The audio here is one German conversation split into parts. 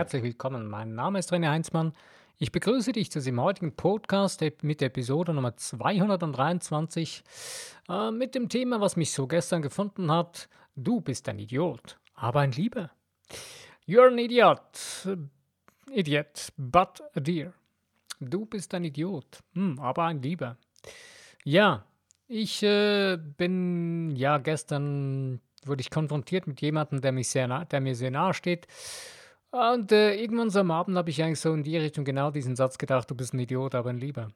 herzlich willkommen. Mein Name ist René Heinzmann. Ich begrüße dich zu diesem heutigen Podcast mit Episode Nummer 223 äh, mit dem Thema, was mich so gestern gefunden hat. Du bist ein Idiot, aber ein Lieber. You're an idiot. Idiot, but a dear. Du bist ein Idiot, hm, aber ein Lieber. Ja, ich äh, bin ja gestern wurde ich konfrontiert mit jemandem, der, mich sehr der mir sehr nahe steht. Und äh, irgendwann so am Abend habe ich eigentlich so in die Richtung genau diesen Satz gedacht, du bist ein Idiot, aber ein Lieber.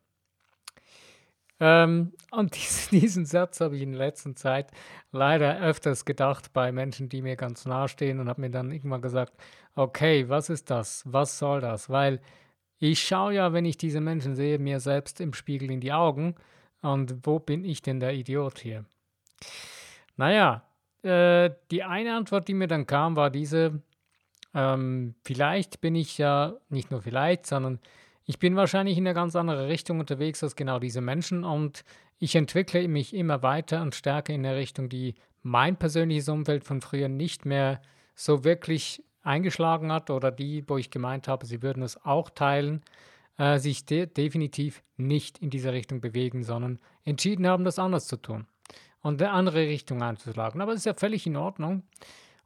Ähm, und diesen, diesen Satz habe ich in der letzten Zeit leider öfters gedacht bei Menschen, die mir ganz nahe stehen und habe mir dann irgendwann gesagt, okay, was ist das? Was soll das? Weil ich schaue ja, wenn ich diese Menschen sehe, mir selbst im Spiegel in die Augen und wo bin ich denn der Idiot hier? Naja, äh, die eine Antwort, die mir dann kam, war diese, ähm, vielleicht bin ich ja, nicht nur vielleicht, sondern ich bin wahrscheinlich in eine ganz andere Richtung unterwegs als genau diese Menschen und ich entwickle mich immer weiter und stärker in eine Richtung, die mein persönliches Umfeld von früher nicht mehr so wirklich eingeschlagen hat oder die, wo ich gemeint habe, sie würden es auch teilen, äh, sich de definitiv nicht in diese Richtung bewegen, sondern entschieden haben, das anders zu tun und eine andere Richtung einzuschlagen. Aber das ist ja völlig in Ordnung.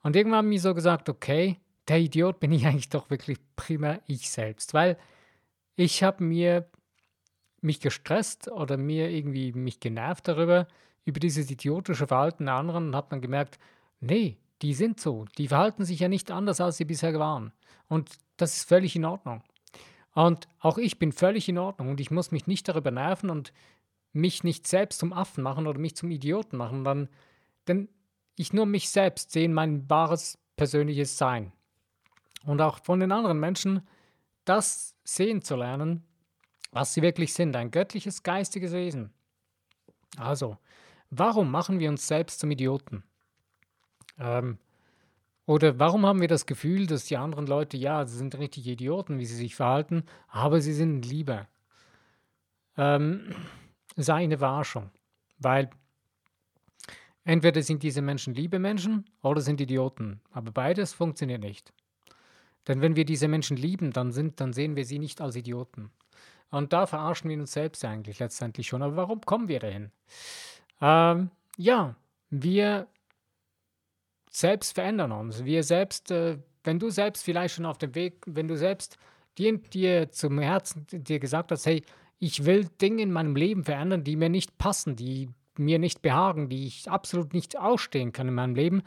Und irgendwann haben wir so gesagt, okay, der Idiot bin ich eigentlich doch wirklich primär ich selbst, weil ich habe mir mich gestresst oder mir irgendwie mich genervt darüber, über dieses idiotische Verhalten der anderen und habe dann gemerkt, nee, die sind so, die verhalten sich ja nicht anders, als sie bisher waren. Und das ist völlig in Ordnung. Und auch ich bin völlig in Ordnung und ich muss mich nicht darüber nerven und mich nicht selbst zum Affen machen oder mich zum Idioten machen, dann, denn ich nur mich selbst sehe, mein wahres persönliches Sein. Und auch von den anderen Menschen das sehen zu lernen, was sie wirklich sind, ein göttliches, geistiges Wesen. Also, warum machen wir uns selbst zum Idioten? Ähm, oder warum haben wir das Gefühl, dass die anderen Leute, ja, sie sind richtig Idioten, wie sie sich verhalten, aber sie sind lieber? Ähm, sei eine Warschung, weil entweder sind diese Menschen liebe Menschen oder sind Idioten, aber beides funktioniert nicht. Denn wenn wir diese Menschen lieben, dann, sind, dann sehen wir sie nicht als Idioten. Und da verarschen wir uns selbst eigentlich letztendlich schon. Aber warum kommen wir dahin? Ähm, ja, wir selbst verändern uns. Wir selbst, äh, wenn du selbst vielleicht schon auf dem Weg, wenn du selbst dir, dir zum Herzen dir gesagt hast, hey, ich will Dinge in meinem Leben verändern, die mir nicht passen, die mir nicht behagen, die ich absolut nicht ausstehen kann in meinem Leben.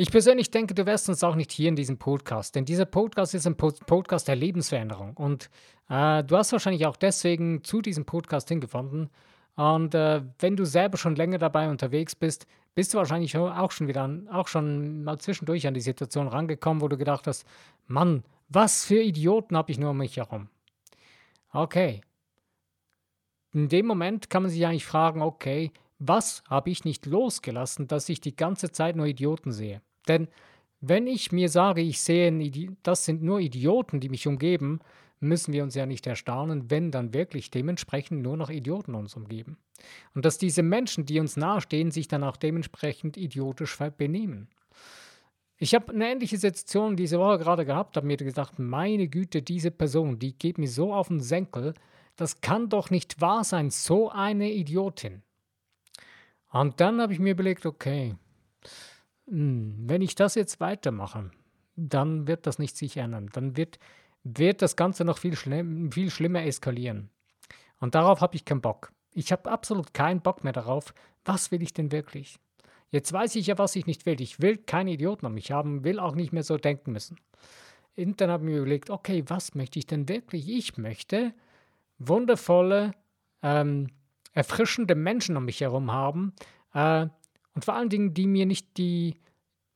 Ich persönlich denke, du wärst uns auch nicht hier in diesem Podcast, denn dieser Podcast ist ein Podcast der Lebensveränderung und äh, du hast wahrscheinlich auch deswegen zu diesem Podcast hingefunden. Und äh, wenn du selber schon länger dabei unterwegs bist, bist du wahrscheinlich auch schon wieder, auch schon mal zwischendurch an die Situation rangekommen, wo du gedacht hast, Mann, was für Idioten habe ich nur um mich herum. Okay, in dem Moment kann man sich eigentlich fragen, okay, was habe ich nicht losgelassen, dass ich die ganze Zeit nur Idioten sehe? Denn wenn ich mir sage, ich sehe, das sind nur Idioten, die mich umgeben, müssen wir uns ja nicht erstaunen, wenn dann wirklich dementsprechend nur noch Idioten uns umgeben. Und dass diese Menschen, die uns nahestehen, sich dann auch dementsprechend idiotisch benehmen. Ich habe eine ähnliche Situation diese Woche gerade gehabt, habe mir gedacht, meine Güte, diese Person, die geht mir so auf den Senkel, das kann doch nicht wahr sein, so eine Idiotin. Und dann habe ich mir überlegt, okay, wenn ich das jetzt weitermache, dann wird das nicht sich ändern. Dann wird, wird das Ganze noch viel, schlimm, viel schlimmer eskalieren. Und darauf habe ich keinen Bock. Ich habe absolut keinen Bock mehr darauf. Was will ich denn wirklich? Jetzt weiß ich ja, was ich nicht will. Ich will keine Idioten um mich haben, will auch nicht mehr so denken müssen. Und dann habe ich mir überlegt, okay, was möchte ich denn wirklich? Ich möchte wundervolle, ähm, erfrischende Menschen um mich herum haben äh, und vor allen Dingen, die mir nicht die,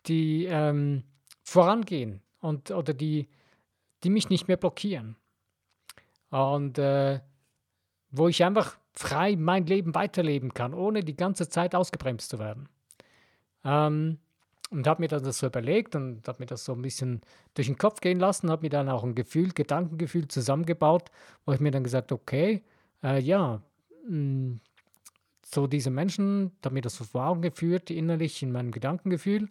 die ähm, vorangehen und oder die, die mich nicht mehr blockieren. Und äh, wo ich einfach frei mein Leben weiterleben kann, ohne die ganze Zeit ausgebremst zu werden. Ähm, und habe mir dann das so überlegt und habe mir das so ein bisschen durch den Kopf gehen lassen, habe mir dann auch ein Gefühl, Gedankengefühl zusammengebaut, wo ich mir dann gesagt okay, äh, ja, mh, hm, so diese Menschen, da habe mir das Augen geführt, innerlich in meinem Gedankengefühl.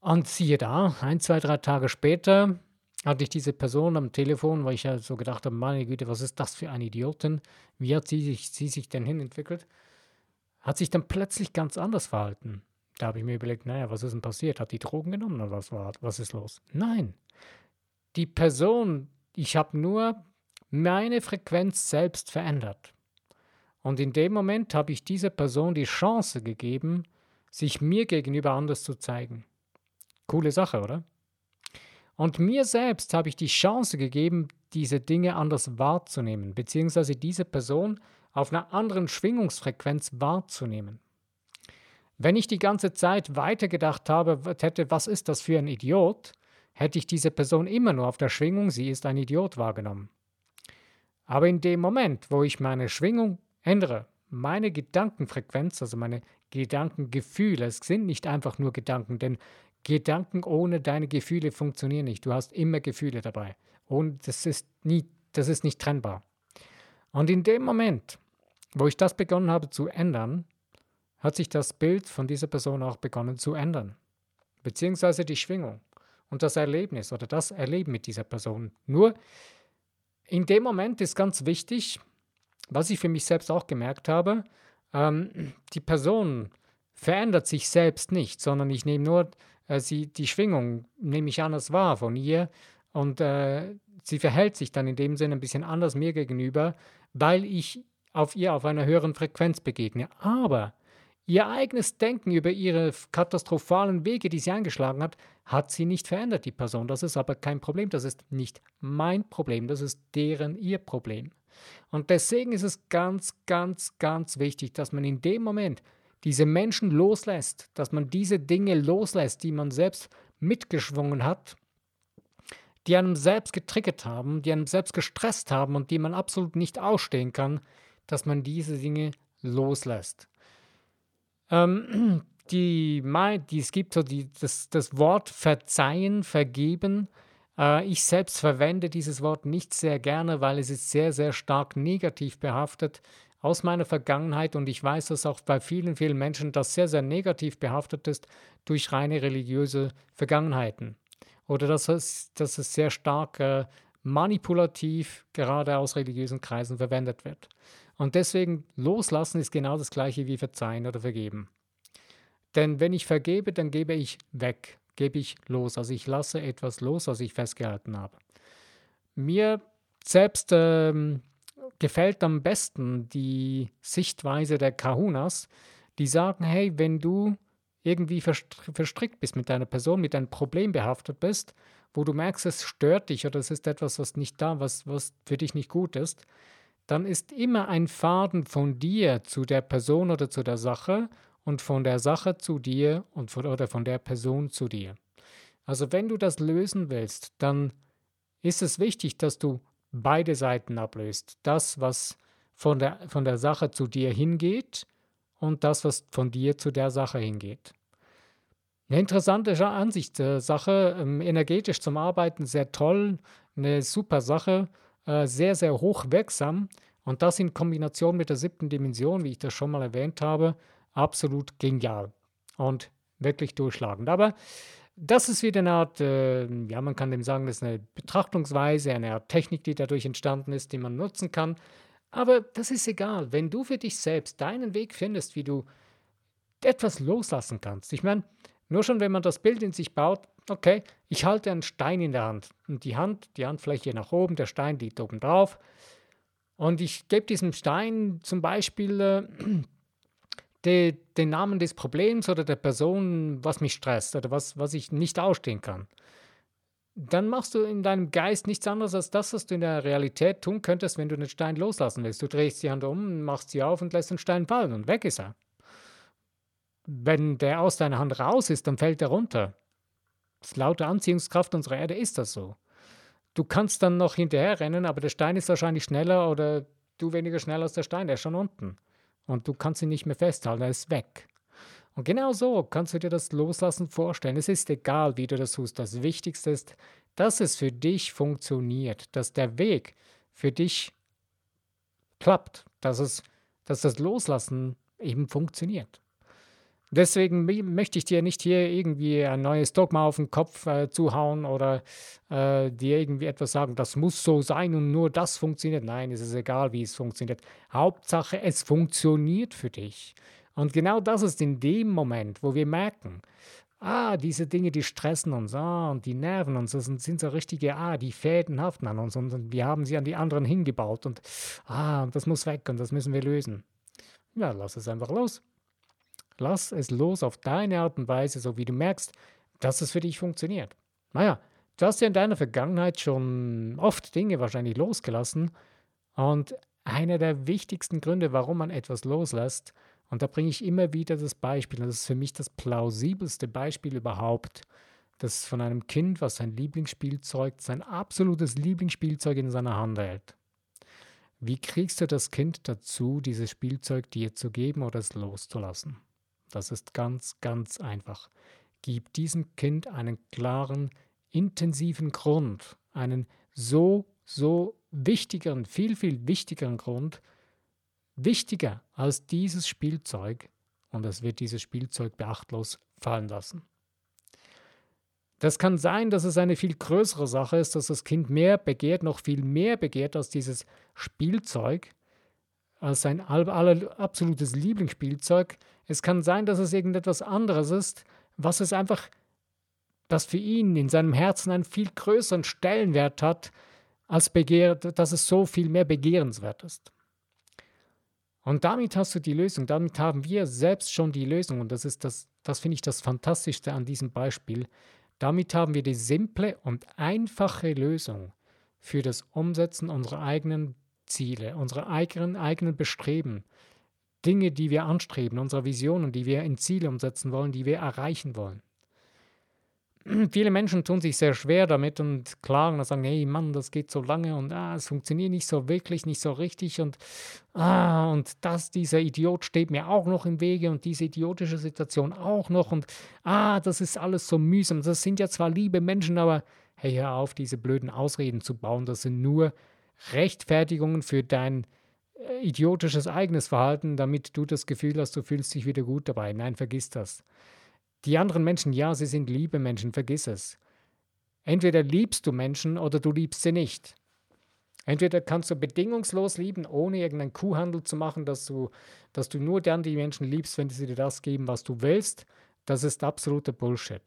Und siehe da, ein, zwei, drei Tage später hatte ich diese Person am Telefon, weil ich ja so gedacht habe, meine Güte, was ist das für ein Idiotin? Wie hat sie sich, sie sich denn hinentwickelt? Hat sich dann plötzlich ganz anders verhalten. Da habe ich mir überlegt, naja, was ist denn passiert? Hat die Drogen genommen oder was war? Was ist los? Nein. Die Person, ich habe nur meine Frequenz selbst verändert. Und in dem Moment habe ich dieser Person die Chance gegeben, sich mir gegenüber anders zu zeigen. Coole Sache, oder? Und mir selbst habe ich die Chance gegeben, diese Dinge anders wahrzunehmen, beziehungsweise diese Person auf einer anderen Schwingungsfrequenz wahrzunehmen. Wenn ich die ganze Zeit weitergedacht habe, hätte, was ist das für ein Idiot, hätte ich diese Person immer nur auf der Schwingung, sie ist ein Idiot wahrgenommen. Aber in dem Moment, wo ich meine Schwingung ändere, meine Gedankenfrequenz, also meine Gedankengefühle, es sind nicht einfach nur Gedanken, denn Gedanken ohne deine Gefühle funktionieren nicht. Du hast immer Gefühle dabei. Und das ist, nie, das ist nicht trennbar. Und in dem Moment, wo ich das begonnen habe zu ändern, hat sich das Bild von dieser Person auch begonnen zu ändern. Beziehungsweise die Schwingung und das Erlebnis oder das Erleben mit dieser Person. Nur in dem Moment ist ganz wichtig, was ich für mich selbst auch gemerkt habe, ähm, die Person verändert sich selbst nicht, sondern ich nehme nur äh, sie, die Schwingung, nehme ich anders wahr von ihr und äh, sie verhält sich dann in dem Sinne ein bisschen anders mir gegenüber, weil ich auf ihr auf einer höheren Frequenz begegne. Aber Ihr eigenes Denken über ihre katastrophalen Wege, die sie eingeschlagen hat, hat sie nicht verändert, die Person. Das ist aber kein Problem. Das ist nicht mein Problem. Das ist deren ihr Problem. Und deswegen ist es ganz, ganz, ganz wichtig, dass man in dem Moment diese Menschen loslässt, dass man diese Dinge loslässt, die man selbst mitgeschwungen hat, die einem selbst getriggert haben, die einem selbst gestresst haben und die man absolut nicht ausstehen kann, dass man diese Dinge loslässt. Ähm, die, die, es gibt so die, das, das Wort verzeihen, vergeben. Äh, ich selbst verwende dieses Wort nicht sehr gerne, weil es ist sehr, sehr stark negativ behaftet aus meiner Vergangenheit und ich weiß, dass auch bei vielen, vielen Menschen das sehr, sehr negativ behaftet ist durch reine religiöse Vergangenheiten. Oder dass es, dass es sehr stark äh, manipulativ gerade aus religiösen Kreisen verwendet wird. Und deswegen loslassen ist genau das gleiche wie verzeihen oder vergeben. Denn wenn ich vergebe, dann gebe ich weg, gebe ich los. Also ich lasse etwas los, was ich festgehalten habe. Mir selbst ähm, gefällt am besten die Sichtweise der Kahunas, die sagen, hey, wenn du irgendwie verstrickt bist mit deiner Person, mit einem Problem behaftet bist, wo du merkst, es stört dich oder es ist etwas, was nicht da, was, was für dich nicht gut ist, dann ist immer ein Faden von dir zu der Person oder zu der Sache und von der Sache zu dir und von, oder von der Person zu dir. Also wenn du das lösen willst, dann ist es wichtig, dass du beide Seiten ablöst. Das, was von der, von der Sache zu dir hingeht und das, was von dir zu der Sache hingeht. Eine interessante Ansicht, äh, Sache, ähm, energetisch zum Arbeiten sehr toll, eine super Sache. Äh, sehr, sehr hochwirksam. Und das in Kombination mit der siebten Dimension, wie ich das schon mal erwähnt habe, absolut genial und wirklich durchschlagend. Aber das ist wieder eine Art, äh, ja, man kann dem sagen, das ist eine Betrachtungsweise, eine Art Technik, die dadurch entstanden ist, die man nutzen kann. Aber das ist egal, wenn du für dich selbst deinen Weg findest, wie du etwas loslassen kannst. Ich meine, nur schon, wenn man das Bild in sich baut, okay, ich halte einen Stein in der Hand und die Hand, die Handfläche nach oben, der Stein liegt oben drauf und ich gebe diesem Stein zum Beispiel äh, de, den Namen des Problems oder der Person, was mich stresst oder was, was ich nicht ausstehen kann. Dann machst du in deinem Geist nichts anderes als das, was du in der Realität tun könntest, wenn du den Stein loslassen willst. Du drehst die Hand um, machst sie auf und lässt den Stein fallen und weg ist er. Wenn der aus deiner Hand raus ist, dann fällt er runter. Laut der Anziehungskraft unserer Erde ist das so. Du kannst dann noch hinterher rennen, aber der Stein ist wahrscheinlich schneller oder du weniger schnell als der Stein, der ist schon unten. Und du kannst ihn nicht mehr festhalten, er ist weg. Und genau so kannst du dir das Loslassen vorstellen. Es ist egal, wie du das tust. Das Wichtigste ist, dass es für dich funktioniert, dass der Weg für dich klappt, dass, es, dass das Loslassen eben funktioniert. Deswegen möchte ich dir nicht hier irgendwie ein neues Dogma auf den Kopf äh, zuhauen oder äh, dir irgendwie etwas sagen, das muss so sein und nur das funktioniert. Nein, es ist egal, wie es funktioniert. Hauptsache, es funktioniert für dich. Und genau das ist in dem Moment, wo wir merken, ah, diese Dinge, die stressen uns, ah, und die nerven uns, das sind, sind so richtige, ah, die Fäden haften an uns und, wir haben sie an die anderen hingebaut und ah, das muss weg und das müssen wir lösen. Ja, lass es einfach los. Lass es los auf deine Art und Weise, so wie du merkst, dass es für dich funktioniert. Naja, du hast ja in deiner Vergangenheit schon oft Dinge wahrscheinlich losgelassen und einer der wichtigsten Gründe, warum man etwas loslässt, und da bringe ich immer wieder das Beispiel, das ist für mich das plausibelste Beispiel überhaupt, das von einem Kind, was sein Lieblingsspielzeug, sein absolutes Lieblingsspielzeug in seiner Hand hält. Wie kriegst du das Kind dazu, dieses Spielzeug dir zu geben oder es loszulassen? Das ist ganz, ganz einfach. Gib diesem Kind einen klaren, intensiven Grund, einen so, so wichtigeren, viel, viel wichtigeren Grund, wichtiger als dieses Spielzeug, und es wird dieses Spielzeug beachtlos fallen lassen. Das kann sein, dass es eine viel größere Sache ist, dass das Kind mehr begehrt, noch viel mehr begehrt als dieses Spielzeug, als sein absolutes Lieblingsspielzeug. Es kann sein, dass es irgendetwas anderes ist, was es einfach, das für ihn in seinem Herzen einen viel größeren Stellenwert hat, als Begehr, dass es so viel mehr begehrenswert ist. Und damit hast du die Lösung, damit haben wir selbst schon die Lösung. Und das ist das, das finde ich das Fantastischste an diesem Beispiel. Damit haben wir die simple und einfache Lösung für das Umsetzen unserer eigenen Ziele, unsere eigenen, eigenen Bestreben, Dinge, die wir anstreben, unsere Visionen, die wir in Ziele umsetzen wollen, die wir erreichen wollen. Viele Menschen tun sich sehr schwer damit und klagen und sagen, hey Mann, das geht so lange und ah, es funktioniert nicht so wirklich, nicht so richtig und ah, und das, dieser Idiot steht mir auch noch im Wege und diese idiotische Situation auch noch und ah, das ist alles so mühsam. Das sind ja zwar liebe Menschen, aber hey, hör auf, diese blöden Ausreden zu bauen. Das sind nur Rechtfertigungen für dein äh, idiotisches eigenes Verhalten, damit du das Gefühl hast, du fühlst dich wieder gut dabei. Nein, vergiss das. Die anderen Menschen, ja, sie sind liebe Menschen, vergiss es. Entweder liebst du Menschen oder du liebst sie nicht. Entweder kannst du bedingungslos lieben, ohne irgendeinen Kuhhandel zu machen, dass du, dass du nur dann die Menschen liebst, wenn sie dir das geben, was du willst. Das ist absoluter Bullshit.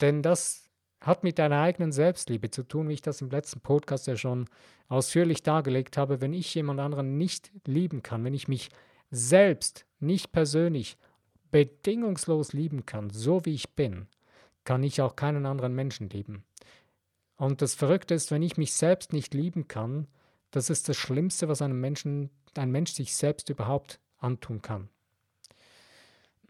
Denn das hat mit deiner eigenen Selbstliebe zu tun, wie ich das im letzten Podcast ja schon ausführlich dargelegt habe. Wenn ich jemand anderen nicht lieben kann, wenn ich mich selbst nicht persönlich bedingungslos lieben kann, so wie ich bin, kann ich auch keinen anderen Menschen lieben. Und das Verrückte ist, wenn ich mich selbst nicht lieben kann, das ist das Schlimmste, was einem Menschen, ein Mensch sich selbst überhaupt antun kann.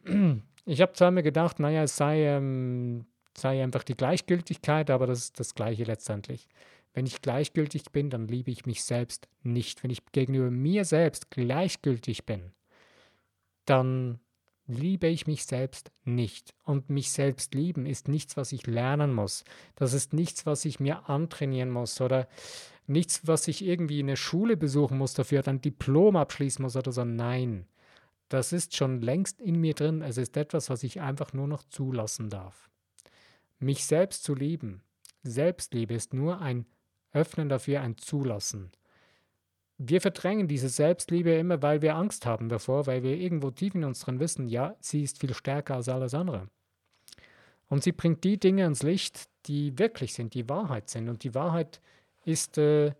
Ich habe zwar mir gedacht, naja, es sei ähm, sei einfach die Gleichgültigkeit, aber das ist das Gleiche letztendlich. Wenn ich gleichgültig bin, dann liebe ich mich selbst nicht. Wenn ich gegenüber mir selbst gleichgültig bin, dann liebe ich mich selbst nicht. Und mich selbst lieben ist nichts, was ich lernen muss. Das ist nichts, was ich mir antrainieren muss oder nichts, was ich irgendwie in der Schule besuchen muss, dafür ein Diplom abschließen muss oder so. Nein, das ist schon längst in mir drin. Es ist etwas, was ich einfach nur noch zulassen darf. Mich selbst zu lieben. Selbstliebe ist nur ein Öffnen dafür, ein Zulassen. Wir verdrängen diese Selbstliebe immer, weil wir Angst haben davor, weil wir irgendwo tief in uns drin wissen, ja, sie ist viel stärker als alles andere. Und sie bringt die Dinge ans Licht, die wirklich sind, die Wahrheit sind. Und die Wahrheit ist äh,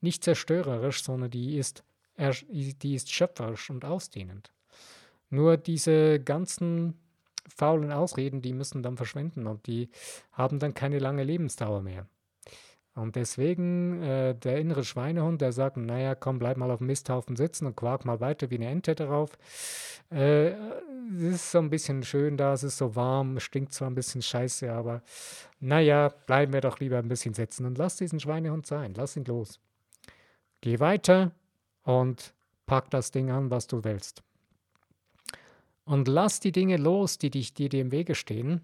nicht zerstörerisch, sondern die ist, die ist schöpferisch und ausdehnend. Nur diese ganzen faulen Ausreden, die müssen dann verschwinden und die haben dann keine lange Lebensdauer mehr. Und deswegen äh, der innere Schweinehund, der sagt, naja, komm, bleib mal auf dem Misthaufen sitzen und quark mal weiter wie eine Ente darauf. Äh, es ist so ein bisschen schön da, es ist so warm, stinkt zwar ein bisschen scheiße, aber naja, bleiben wir doch lieber ein bisschen sitzen und lass diesen Schweinehund sein, lass ihn los. Geh weiter und pack das Ding an, was du willst. Und lass die Dinge los, die, dich, die dir im Wege stehen.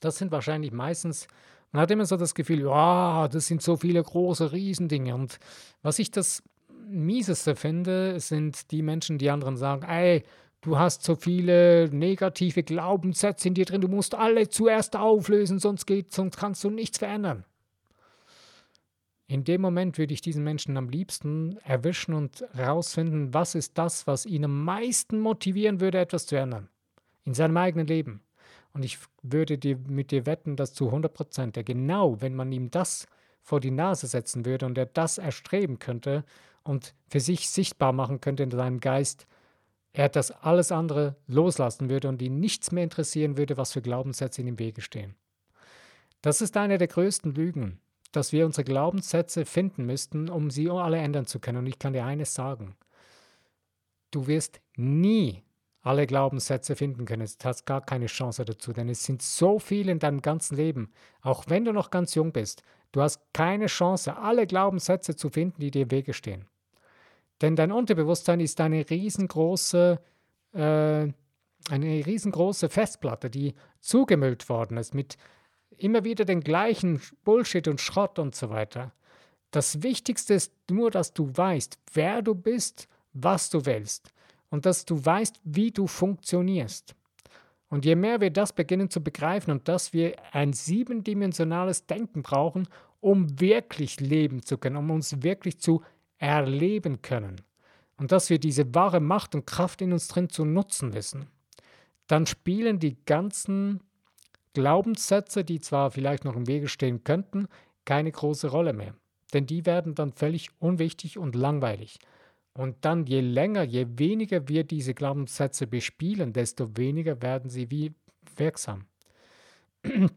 Das sind wahrscheinlich meistens, man hat immer so das Gefühl, ja, das sind so viele große Riesendinge. Und was ich das Mieseste finde, sind die Menschen, die anderen sagen, ey, du hast so viele negative Glaubenssätze in dir drin, du musst alle zuerst auflösen, sonst geht, sonst kannst du nichts verändern. In dem Moment würde ich diesen Menschen am liebsten erwischen und herausfinden, was ist das, was ihn am meisten motivieren würde, etwas zu ändern. In seinem eigenen Leben. Und ich würde dir, mit dir wetten, dass zu 100 Prozent er genau, wenn man ihm das vor die Nase setzen würde und er das erstreben könnte und für sich sichtbar machen könnte in seinem Geist, er das alles andere loslassen würde und ihn nichts mehr interessieren würde, was für Glaubenssätze in ihm Wege stehen. Das ist eine der größten Lügen, dass wir unsere Glaubenssätze finden müssten, um sie alle ändern zu können. Und ich kann dir eines sagen. Du wirst nie alle Glaubenssätze finden können. Du hast gar keine Chance dazu, denn es sind so viele in deinem ganzen Leben. Auch wenn du noch ganz jung bist, du hast keine Chance, alle Glaubenssätze zu finden, die dir im Wege stehen. Denn dein Unterbewusstsein ist eine riesengroße, äh, eine riesengroße Festplatte, die zugemüllt worden ist mit immer wieder den gleichen Bullshit und Schrott und so weiter. Das Wichtigste ist nur, dass du weißt, wer du bist, was du willst und dass du weißt, wie du funktionierst. Und je mehr wir das beginnen zu begreifen und dass wir ein siebendimensionales Denken brauchen, um wirklich leben zu können, um uns wirklich zu erleben können und dass wir diese wahre Macht und Kraft in uns drin zu nutzen wissen, dann spielen die ganzen Glaubenssätze, die zwar vielleicht noch im Wege stehen könnten, keine große Rolle mehr. Denn die werden dann völlig unwichtig und langweilig. Und dann je länger, je weniger wir diese Glaubenssätze bespielen, desto weniger werden sie wie wirksam.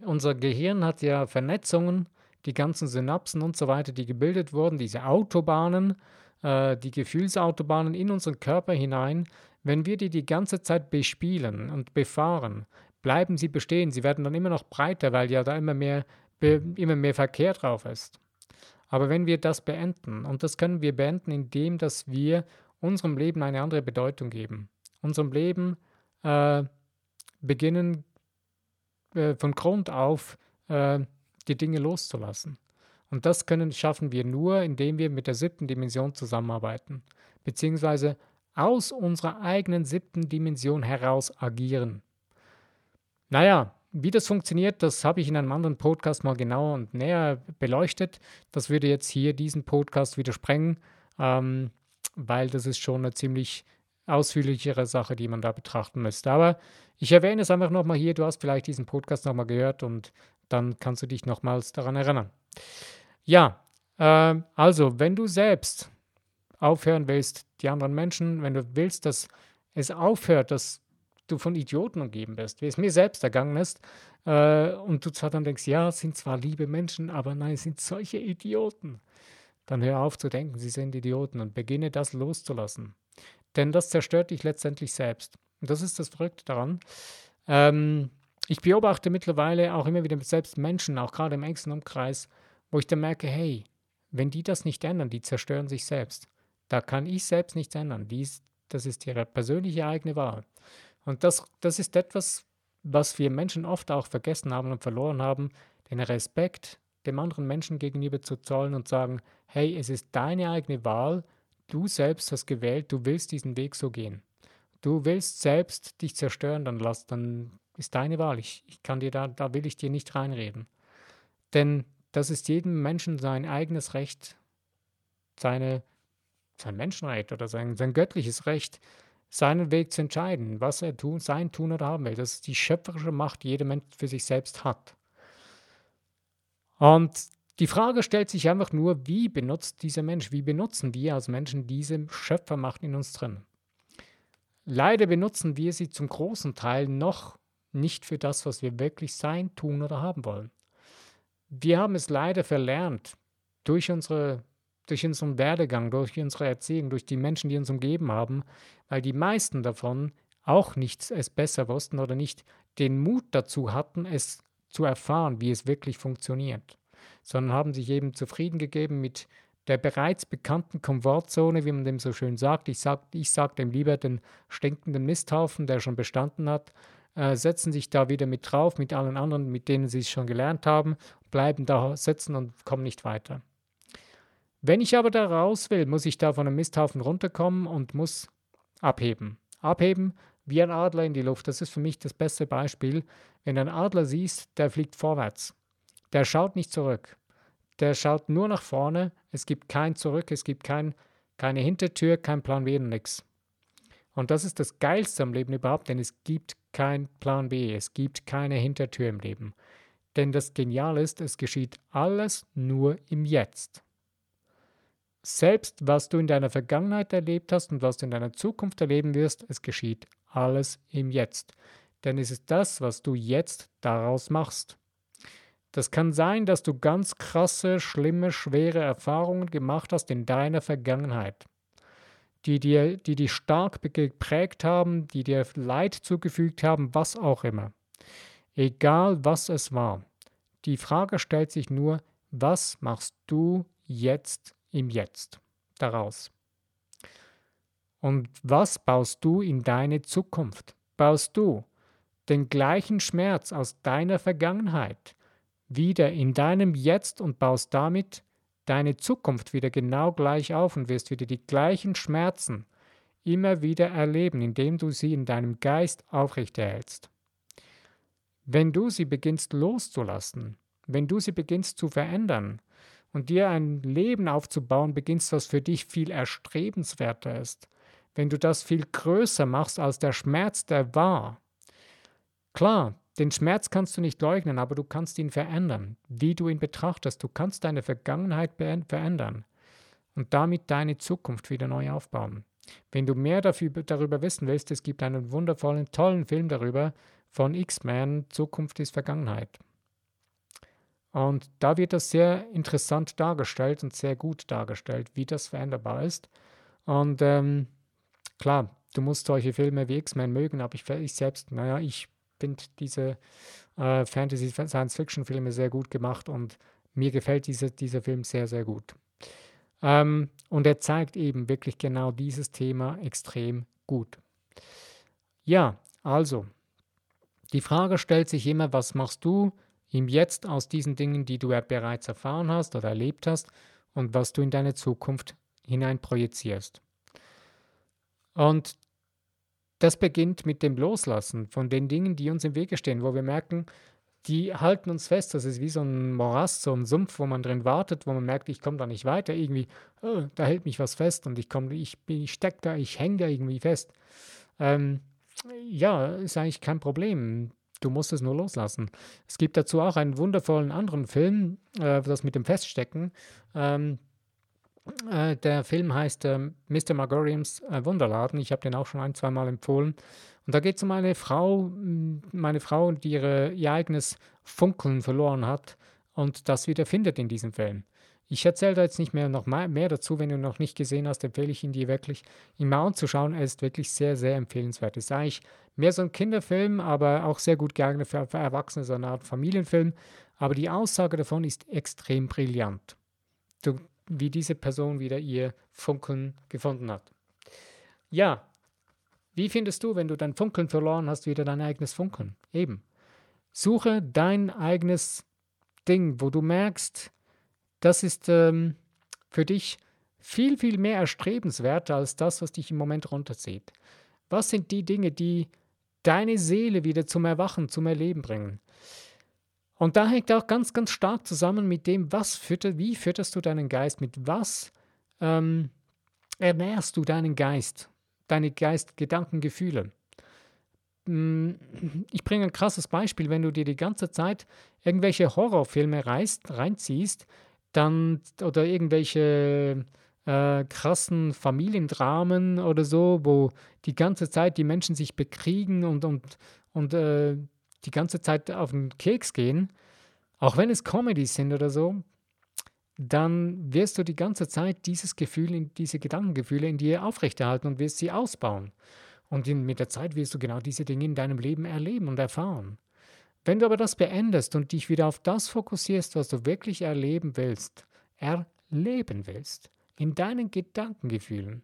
Unser Gehirn hat ja Vernetzungen, die ganzen Synapsen und so weiter, die gebildet wurden, diese Autobahnen, äh, die Gefühlsautobahnen in unseren Körper hinein. Wenn wir die die ganze Zeit bespielen und befahren, bleiben sie bestehen. Sie werden dann immer noch breiter, weil ja da immer mehr, immer mehr Verkehr drauf ist. Aber wenn wir das beenden, und das können wir beenden, indem dass wir unserem Leben eine andere Bedeutung geben, unserem Leben äh, beginnen äh, von Grund auf äh, die Dinge loszulassen. Und das können, schaffen wir nur, indem wir mit der siebten Dimension zusammenarbeiten, beziehungsweise aus unserer eigenen siebten Dimension heraus agieren. Naja, wie das funktioniert, das habe ich in einem anderen Podcast mal genauer und näher beleuchtet. Das würde jetzt hier diesen Podcast wieder sprengen, ähm, weil das ist schon eine ziemlich ausführlichere Sache, die man da betrachten müsste. Aber ich erwähne es einfach nochmal hier. Du hast vielleicht diesen Podcast nochmal gehört und dann kannst du dich nochmals daran erinnern. Ja, äh, also, wenn du selbst aufhören willst, die anderen Menschen, wenn du willst, dass es aufhört, dass du von Idioten umgeben bist, wie es mir selbst ergangen ist. Äh, und du zwar dann denkst, ja, es sind zwar liebe Menschen, aber nein, es sind solche Idioten. Dann hör auf zu denken, sie sind Idioten und beginne das loszulassen. Denn das zerstört dich letztendlich selbst. Und das ist das Verrückte daran. Ähm, ich beobachte mittlerweile auch immer wieder selbst Menschen, auch gerade im engsten Umkreis, wo ich dann merke, hey, wenn die das nicht ändern, die zerstören sich selbst. Da kann ich selbst nichts ändern. Dies, das ist ihre persönliche eigene Wahl. Und das, das ist etwas, was wir Menschen oft auch vergessen haben und verloren haben, den Respekt dem anderen Menschen gegenüber zu zollen und sagen, hey, es ist deine eigene Wahl, du selbst hast gewählt, du willst diesen Weg so gehen. Du willst selbst dich zerstören, dann lass, dann ist deine Wahl. Ich, ich kann dir da, da will ich dir nicht reinreden. Denn das ist jedem Menschen sein eigenes Recht, seine, sein Menschenrecht oder sein, sein göttliches Recht, seinen Weg zu entscheiden, was er tun, sein tun oder haben will. Das ist die schöpferische Macht, die jeder Mensch für sich selbst hat. Und die Frage stellt sich einfach nur, wie benutzt dieser Mensch, wie benutzen wir als Menschen diese Schöpfermacht in uns drin? Leider benutzen wir sie zum großen Teil noch nicht für das, was wir wirklich sein, tun oder haben wollen. Wir haben es leider verlernt, durch unsere durch unseren Werdegang, durch unsere Erziehung, durch die Menschen, die uns umgeben haben, weil die meisten davon auch nicht es besser wussten oder nicht den Mut dazu hatten, es zu erfahren, wie es wirklich funktioniert, sondern haben sich eben zufrieden gegeben mit der bereits bekannten Komfortzone, wie man dem so schön sagt. Ich sage ich sag dem lieber den stinkenden Misthaufen, der schon bestanden hat, äh, setzen sich da wieder mit drauf, mit allen anderen, mit denen sie es schon gelernt haben, bleiben da sitzen und kommen nicht weiter. Wenn ich aber da raus will, muss ich da von einem Misthaufen runterkommen und muss abheben. Abheben wie ein Adler in die Luft. Das ist für mich das beste Beispiel. Wenn du einen Adler siehst, der fliegt vorwärts. Der schaut nicht zurück. Der schaut nur nach vorne. Es gibt kein Zurück, es gibt kein, keine Hintertür, kein Plan B und nichts. Und das ist das Geilste am Leben überhaupt, denn es gibt kein Plan B, es gibt keine Hintertür im Leben. Denn das Geniale ist, es geschieht alles nur im Jetzt. Selbst was du in deiner Vergangenheit erlebt hast und was du in deiner Zukunft erleben wirst, es geschieht alles im Jetzt. Denn es ist das, was du jetzt daraus machst. Das kann sein, dass du ganz krasse, schlimme, schwere Erfahrungen gemacht hast in deiner Vergangenheit, die dir, die dich stark geprägt haben, die dir Leid zugefügt haben, was auch immer. Egal was es war. Die Frage stellt sich nur, was machst du jetzt im Jetzt daraus? Und was baust du in deine Zukunft? Baust du den gleichen Schmerz aus deiner Vergangenheit wieder in deinem Jetzt und baust damit deine Zukunft wieder genau gleich auf und wirst wieder die gleichen Schmerzen immer wieder erleben, indem du sie in deinem Geist aufrechterhältst. Wenn du sie beginnst loszulassen, wenn du sie beginnst zu verändern und dir ein Leben aufzubauen beginnst, was für dich viel erstrebenswerter ist, wenn du das viel größer machst als der Schmerz, der war. Klar, den Schmerz kannst du nicht leugnen, aber du kannst ihn verändern, wie du ihn betrachtest. Du kannst deine Vergangenheit verändern und damit deine Zukunft wieder neu aufbauen. Wenn du mehr dafür, darüber wissen willst, es gibt einen wundervollen, tollen Film darüber, von X-Men, Zukunft ist Vergangenheit. Und da wird das sehr interessant dargestellt und sehr gut dargestellt, wie das veränderbar ist. Und ähm, klar, du musst solche Filme wie X-Men mögen, aber ich, ich selbst, naja, ich finde diese äh, Fantasy-Science-Fiction-Filme sehr gut gemacht und mir gefällt diese, dieser Film sehr, sehr gut. Ähm, und er zeigt eben wirklich genau dieses Thema extrem gut. Ja, also, die Frage stellt sich immer, was machst du im Jetzt aus diesen Dingen, die du ja bereits erfahren hast oder erlebt hast und was du in deine Zukunft hinein projizierst. Und das beginnt mit dem Loslassen von den Dingen, die uns im Wege stehen, wo wir merken, die halten uns fest. Das ist wie so ein Morast, so ein Sumpf, wo man drin wartet, wo man merkt, ich komme da nicht weiter. Irgendwie, oh, da hält mich was fest und ich komme, ich, ich stecke da, ich hänge da irgendwie fest. Ähm, ja, ist eigentlich kein Problem. Du musst es nur loslassen. Es gibt dazu auch einen wundervollen anderen Film, äh, das mit dem Feststecken. Ähm, äh, der Film heißt äh, Mr. Margoriums Wunderladen. Ich habe den auch schon ein, zwei Mal empfohlen. Und da geht es um eine Frau, meine Frau, die ihre, ihr eigenes Funkeln verloren hat und das wieder findet in diesem Film. Ich erzähle da jetzt nicht mehr noch mehr dazu. Wenn du noch nicht gesehen hast, empfehle ich ihn dir wirklich, ihn mal anzuschauen. Er ist wirklich sehr, sehr empfehlenswert. Es ist eigentlich mehr so ein Kinderfilm, aber auch sehr gut geeignet für, für Erwachsene, so eine Art Familienfilm. Aber die Aussage davon ist extrem brillant. Du, wie diese Person wieder ihr Funkeln gefunden hat. Ja, wie findest du, wenn du dein Funkeln verloren hast, wieder dein eigenes Funkeln? Eben. Suche dein eigenes Ding, wo du merkst, das ist ähm, für dich viel, viel mehr erstrebenswert als das, was dich im Moment runterzieht. Was sind die Dinge, die deine Seele wieder zum Erwachen, zum Erleben bringen? Und da hängt auch ganz, ganz stark zusammen mit dem, was fütter, wie fütterst du deinen Geist, mit was ähm, ernährst du deinen Geist, deine Geist, Gedanken, Gefühle. Mm, ich bringe ein krasses Beispiel, wenn du dir die ganze Zeit irgendwelche Horrorfilme reißt, reinziehst, dann oder irgendwelche äh, krassen Familiendramen oder so, wo die ganze Zeit die Menschen sich bekriegen und, und, und äh, die ganze Zeit auf den Keks gehen, auch wenn es Comedies sind oder so, dann wirst du die ganze Zeit dieses Gefühl, diese Gedankengefühle in dir aufrechterhalten und wirst sie ausbauen. Und in, mit der Zeit wirst du genau diese Dinge in deinem Leben erleben und erfahren. Wenn du aber das beendest und dich wieder auf das fokussierst, was du wirklich erleben willst, erleben willst, in deinen Gedankengefühlen,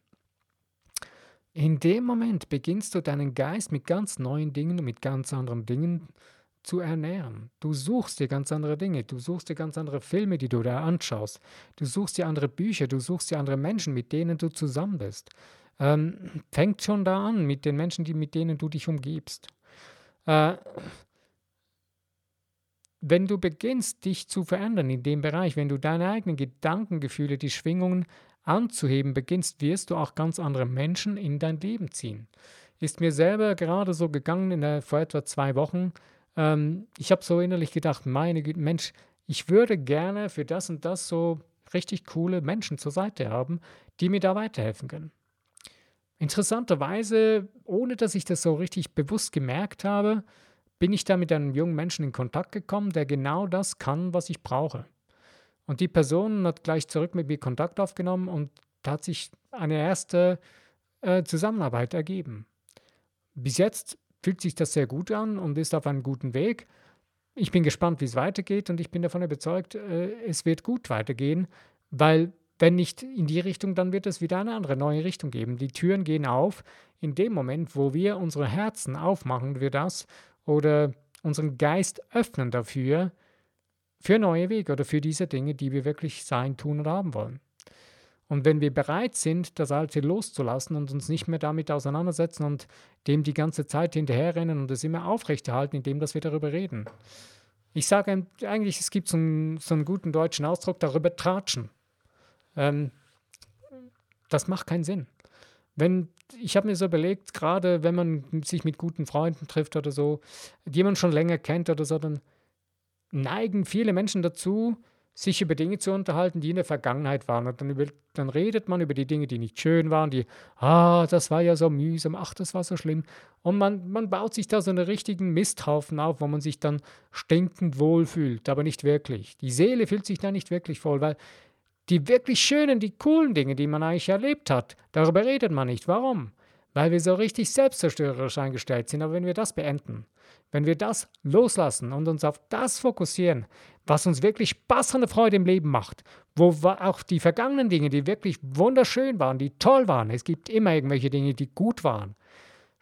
in dem Moment beginnst du deinen Geist mit ganz neuen Dingen und mit ganz anderen Dingen zu ernähren. Du suchst dir ganz andere Dinge, du suchst dir ganz andere Filme, die du da anschaust, du suchst dir andere Bücher, du suchst dir andere Menschen, mit denen du zusammen bist. ähm, fängt schon da an mit den Menschen, die, mit denen du dich umgibst. Äh, wenn du beginnst, dich zu verändern in dem Bereich, wenn du deine eigenen Gedankengefühle, die Schwingungen anzuheben beginnst, wirst du auch ganz andere Menschen in dein Leben ziehen. Ist mir selber gerade so gegangen in der, vor etwa zwei Wochen. Ähm, ich habe so innerlich gedacht, meine Güte, Mensch, ich würde gerne für das und das so richtig coole Menschen zur Seite haben, die mir da weiterhelfen können. Interessanterweise, ohne dass ich das so richtig bewusst gemerkt habe, bin ich da mit einem jungen Menschen in Kontakt gekommen, der genau das kann, was ich brauche. Und die Person hat gleich zurück mit mir Kontakt aufgenommen und da hat sich eine erste äh, Zusammenarbeit ergeben. Bis jetzt fühlt sich das sehr gut an und ist auf einem guten Weg. Ich bin gespannt, wie es weitergeht und ich bin davon überzeugt, äh, es wird gut weitergehen, weil wenn nicht in die Richtung, dann wird es wieder eine andere neue Richtung geben. Die Türen gehen auf. In dem Moment, wo wir unsere Herzen aufmachen, wir das oder unseren Geist öffnen dafür, für neue Wege oder für diese Dinge, die wir wirklich sein, tun oder haben wollen. Und wenn wir bereit sind, das Alte loszulassen und uns nicht mehr damit auseinandersetzen und dem die ganze Zeit hinterherrennen und es immer aufrechterhalten, indem dass wir darüber reden. Ich sage eigentlich, es gibt so einen, so einen guten deutschen Ausdruck, darüber tratschen. Ähm, das macht keinen Sinn. Wenn, ich habe mir so überlegt, gerade wenn man sich mit guten Freunden trifft oder so, die man schon länger kennt oder so, dann neigen viele Menschen dazu, sich über Dinge zu unterhalten, die in der Vergangenheit waren. Und dann, über, dann redet man über die Dinge, die nicht schön waren, die, ah, das war ja so mühsam, ach, das war so schlimm. Und man, man baut sich da so einen richtigen Misthaufen auf, wo man sich dann stinkend wohlfühlt, aber nicht wirklich. Die Seele fühlt sich da nicht wirklich wohl, weil die wirklich schönen, die coolen Dinge, die man eigentlich erlebt hat, darüber redet man nicht. Warum? Weil wir so richtig selbstzerstörerisch eingestellt sind. Aber wenn wir das beenden, wenn wir das loslassen und uns auf das fokussieren, was uns wirklich Spaß und Freude im Leben macht, wo auch die vergangenen Dinge, die wirklich wunderschön waren, die toll waren, es gibt immer irgendwelche Dinge, die gut waren,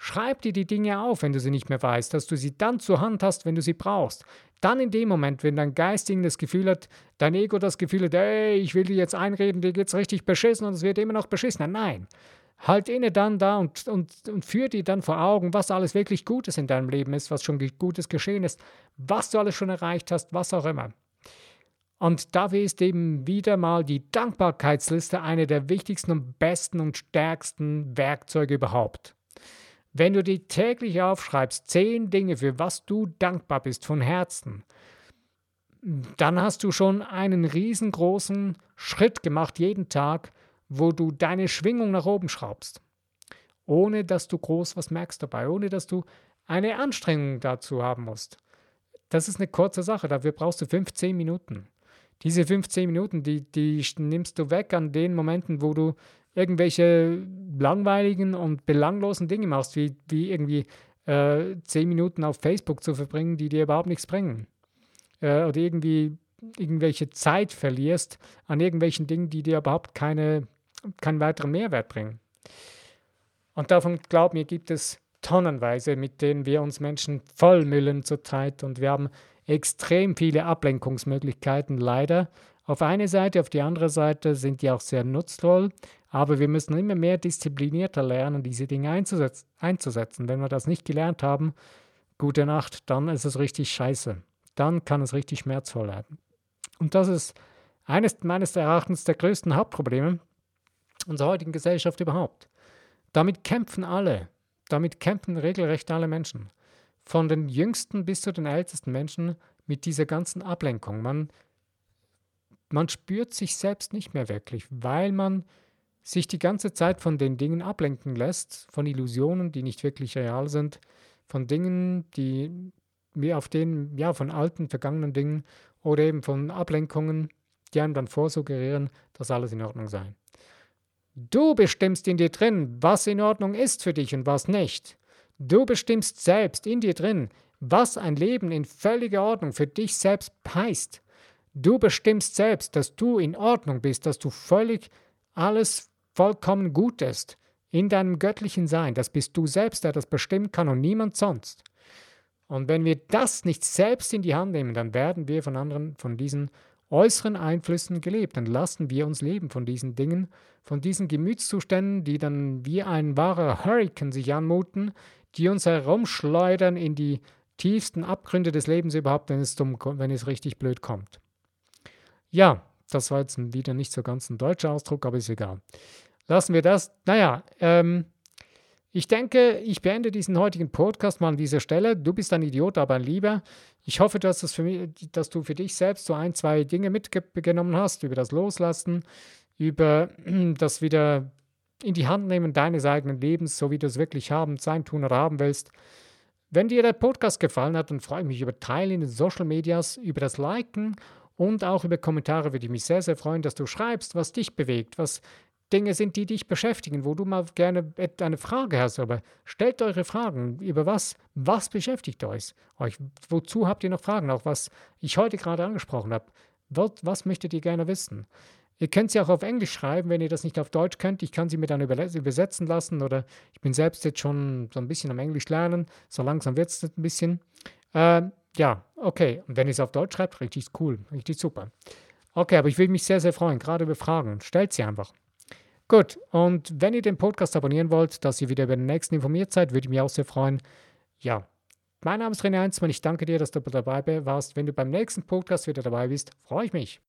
Schreib dir die Dinge auf, wenn du sie nicht mehr weißt, dass du sie dann zur Hand hast, wenn du sie brauchst. Dann in dem Moment, wenn dein Geist das Gefühl hat, dein Ego das Gefühl hat, ey, ich will dir jetzt einreden, dir geht's richtig beschissen und es wird immer noch beschissener. Nein. Halt inne dann da und, und, und führ dir dann vor Augen, was alles wirklich Gutes in deinem Leben ist, was schon Gutes geschehen ist, was du alles schon erreicht hast, was auch immer. Und da ist eben wieder mal die Dankbarkeitsliste eine der wichtigsten und besten und stärksten Werkzeuge überhaupt. Wenn du dir täglich aufschreibst, zehn Dinge, für was du dankbar bist von Herzen, dann hast du schon einen riesengroßen Schritt gemacht jeden Tag, wo du deine Schwingung nach oben schraubst. Ohne dass du groß was merkst dabei, ohne dass du eine Anstrengung dazu haben musst. Das ist eine kurze Sache, dafür brauchst du 15 Minuten. Diese 15 Minuten, die, die nimmst du weg an den Momenten, wo du irgendwelche langweiligen und belanglosen Dinge machst, wie, wie irgendwie äh, zehn Minuten auf Facebook zu verbringen, die dir überhaupt nichts bringen. Äh, oder irgendwie irgendwelche Zeit verlierst an irgendwelchen Dingen, die dir überhaupt keine, keinen weiteren Mehrwert bringen. Und davon, glaub mir, gibt es tonnenweise, mit denen wir uns Menschen vollmüllen zurzeit und wir haben extrem viele Ablenkungsmöglichkeiten, leider. Auf eine Seite, auf die andere Seite sind die auch sehr nutzvoll, aber wir müssen immer mehr disziplinierter lernen, diese Dinge einzusetzen. einzusetzen. Wenn wir das nicht gelernt haben, gute Nacht, dann ist es richtig scheiße. Dann kann es richtig schmerzvoll werden. Und das ist eines meines Erachtens der größten Hauptprobleme unserer heutigen Gesellschaft überhaupt. Damit kämpfen alle. Damit kämpfen regelrecht alle Menschen. Von den jüngsten bis zu den ältesten Menschen mit dieser ganzen Ablenkung. Man, man spürt sich selbst nicht mehr wirklich, weil man sich die ganze Zeit von den Dingen ablenken lässt, von Illusionen, die nicht wirklich real sind, von Dingen, die wir auf denen, ja, von alten, vergangenen Dingen oder eben von Ablenkungen, die einem dann vorsuggerieren, dass alles in Ordnung sei. Du bestimmst in dir drin, was in Ordnung ist für dich und was nicht. Du bestimmst selbst in dir drin, was ein Leben in völliger Ordnung für dich selbst heißt. Du bestimmst selbst, dass du in Ordnung bist, dass du völlig alles vollkommen gut ist in deinem göttlichen Sein. Das bist du selbst, der das bestimmen kann und niemand sonst. Und wenn wir das nicht selbst in die Hand nehmen, dann werden wir von anderen, von diesen äußeren Einflüssen gelebt. Dann lassen wir uns leben von diesen Dingen, von diesen Gemütszuständen, die dann wie ein wahrer Hurricane sich anmuten, die uns herumschleudern in die tiefsten Abgründe des Lebens überhaupt, wenn es, dumm, wenn es richtig blöd kommt. Ja, das war jetzt wieder nicht so ganz ein deutscher Ausdruck, aber ist egal. Lassen wir das. Naja, ähm, ich denke, ich beende diesen heutigen Podcast mal an dieser Stelle. Du bist ein Idiot, aber ein Lieber. Ich hoffe, dass, das mich, dass du für dich selbst so ein, zwei Dinge mitgenommen hast über das Loslassen, über das wieder in die Hand nehmen deines eigenen Lebens, so wie du es wirklich haben, sein, tun oder haben willst. Wenn dir der Podcast gefallen hat, dann freue ich mich über Teilen in den Social Medias, über das Liken und auch über Kommentare würde ich mich sehr, sehr freuen, dass du schreibst, was dich bewegt, was Dinge sind, die dich beschäftigen, wo du mal gerne eine Frage hast. Aber stellt eure Fragen. Über was? Was beschäftigt euch? euch? Wozu habt ihr noch Fragen? Auch was ich heute gerade angesprochen habe. Was, möchtet ihr gerne wissen? Ihr könnt sie auch auf Englisch schreiben, wenn ihr das nicht auf Deutsch könnt. Ich kann sie mir dann übersetzen lassen oder ich bin selbst jetzt schon so ein bisschen am Englisch lernen. So langsam wird es ein bisschen. Äh, ja, okay. Und wenn ihr es auf Deutsch schreibt, richtig cool, richtig super. Okay, aber ich würde mich sehr, sehr freuen, gerade über Fragen. Stellt sie einfach. Gut, und wenn ihr den Podcast abonnieren wollt, dass ihr wieder über den nächsten informiert seid, würde ich mich auch sehr freuen. Ja, mein Name ist René Heinzmann. Ich danke dir, dass du dabei warst. Wenn du beim nächsten Podcast wieder dabei bist, freue ich mich.